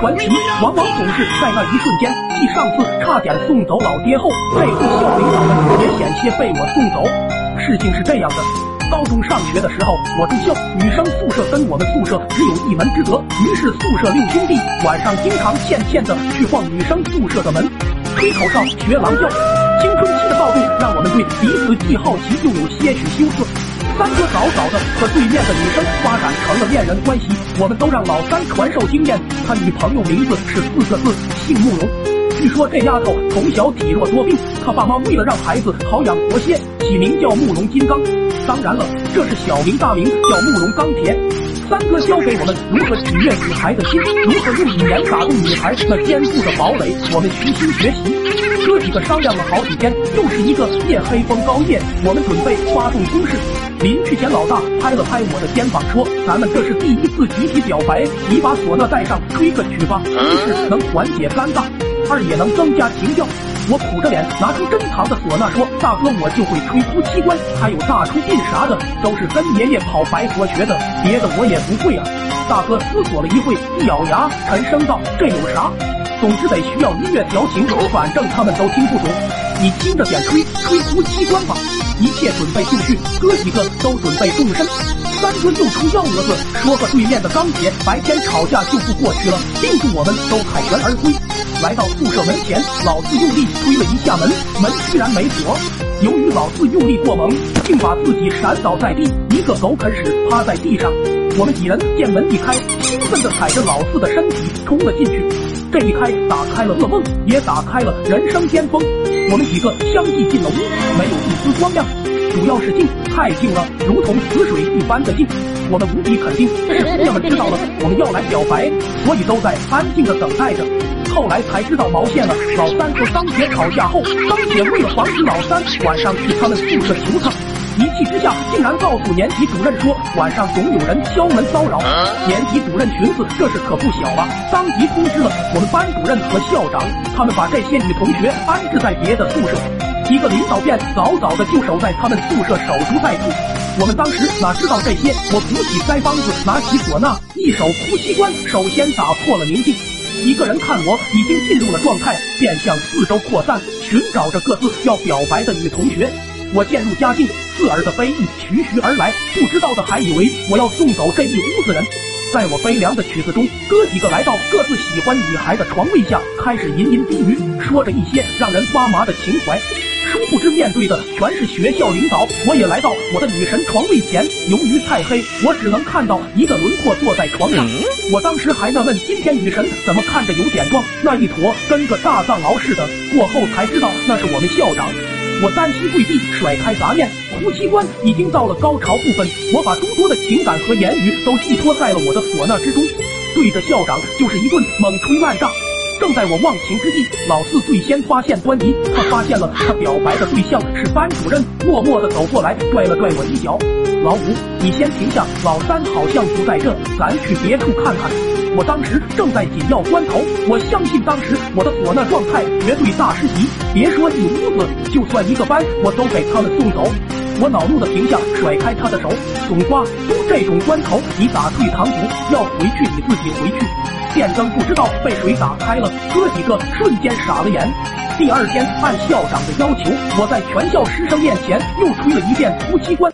传奇往往总是在那一瞬间，继上次差点送走老爹后，这次校领导们也险些被我送走。事情是这样的，高中上学的时候，我住校，女生宿舍跟我们宿舍只有一门之隔，于是宿舍六兄弟晚上经常欠欠的去晃女生宿舍的门，吹口哨学狼叫。青春期的躁动让我们对彼此既好奇又有些许羞涩。三哥早早的和对面的女生发展成了恋人关系，我们都让老三传授经验。他女朋友名字是四个字，姓慕容。据说这丫头从小体弱多病，他爸妈为了让孩子好养活些，起名叫慕容金刚。当然了，这是小名，大名叫慕容钢铁。三哥教给我们如何取悦女孩的心，如何用语言打动女孩那坚固的堡垒，我们虚心学习。哥几个商量了好几天，又是一个夜黑风高夜，我们准备发动攻势。临去前，老大拍了拍我的肩膀，说：“咱们这是第一次集体表白，你把唢呐带上，吹个曲吧。一是能缓解尴尬，二也能增加情调。”我苦着脸拿出珍藏的唢呐，说：“大哥，我就会吹夫妻关，还有大出殡啥的，都是跟爷爷跑白佛学的，别的我也不会啊。”大哥思索了一会，一咬牙，沉声道：“这有啥？总之得需要音乐调情，反正他们都听不懂，你听着点吹，吹夫妻关吧。”一切准备就绪，哥几个都准备动身。三哥又出幺蛾子，说和对面的钢铁白天吵架就不过去了，定住我们都凯旋而归。来到宿舍门前，老四用力推了一下门，门居然没锁。由于老四用力过猛，竟把自己闪倒在地，一个狗啃屎趴在地上。我们几人见门一开，兴奋地踩着老四的身体冲了进去。这一开，打开了噩梦，也打开了人生巅峰。我们几个相继进了屋，没有一丝光亮，主要是静，太静了，如同死水一般的静。我们无比肯定，是姑娘们知道了我们要来表白，所以都在安静的等待着。后来才知道毛线了，老三和钢铁吵架后，钢铁为了防止老三晚上去他们宿舍求他。一气之下，竟然告诉年级主任说晚上总有人敲门骚扰。年级主任寻思这事可不小了，当即通知了我们班主任和校长，他们把这些女同学安置在别的宿舍。几个领导便早早的就守在他们宿舍守株待兔。我们当时哪知道这些？我鼓起腮帮子，拿起唢呐，一手呼吸关，首先打破了宁静。一个人看我已经进入了状态，便向四周扩散，寻找着各自要表白的女同学。我渐入佳境，刺耳的悲意徐徐而来，不知道的还以为我要送走这一屋子人。在我悲凉的曲子中，哥几个来到各自喜欢女孩的床位下，开始吟吟低语，说着一些让人发麻的情怀。殊不知面对的全是学校领导。我也来到我的女神床位前，由于太黑，我只能看到一个轮廓坐在床上。我当时还纳闷，今天女神怎么看着有点壮，那一坨跟个大藏獒似的。过后才知道那是我们校长。我单膝跪地，甩开杂念，夫妻关已经到了高潮部分。我把诸多的情感和言语都寄托在了我的唢呐之中，对着校长就是一顿猛吹乱炸。正在我忘情之际，老四最先发现端倪，他发现了他表白的对象是班主任，默默的走过来，拽了拽我一脚。老五，你先停下，老三好像不在这，咱去别处看看。我当时正在紧要关头，我相信当时我的唢呐状态绝对大师级，别说一屋子，就算一个班，我都给他们送走。我恼怒的停下，甩开他的手，总瓜，都这种关头，你打退堂鼓，要回去你自己回去。电灯不知道被谁打开了，哥几个瞬间傻了眼。第二天按校长的要求，我在全校师生面前又吹了一遍夫妻关。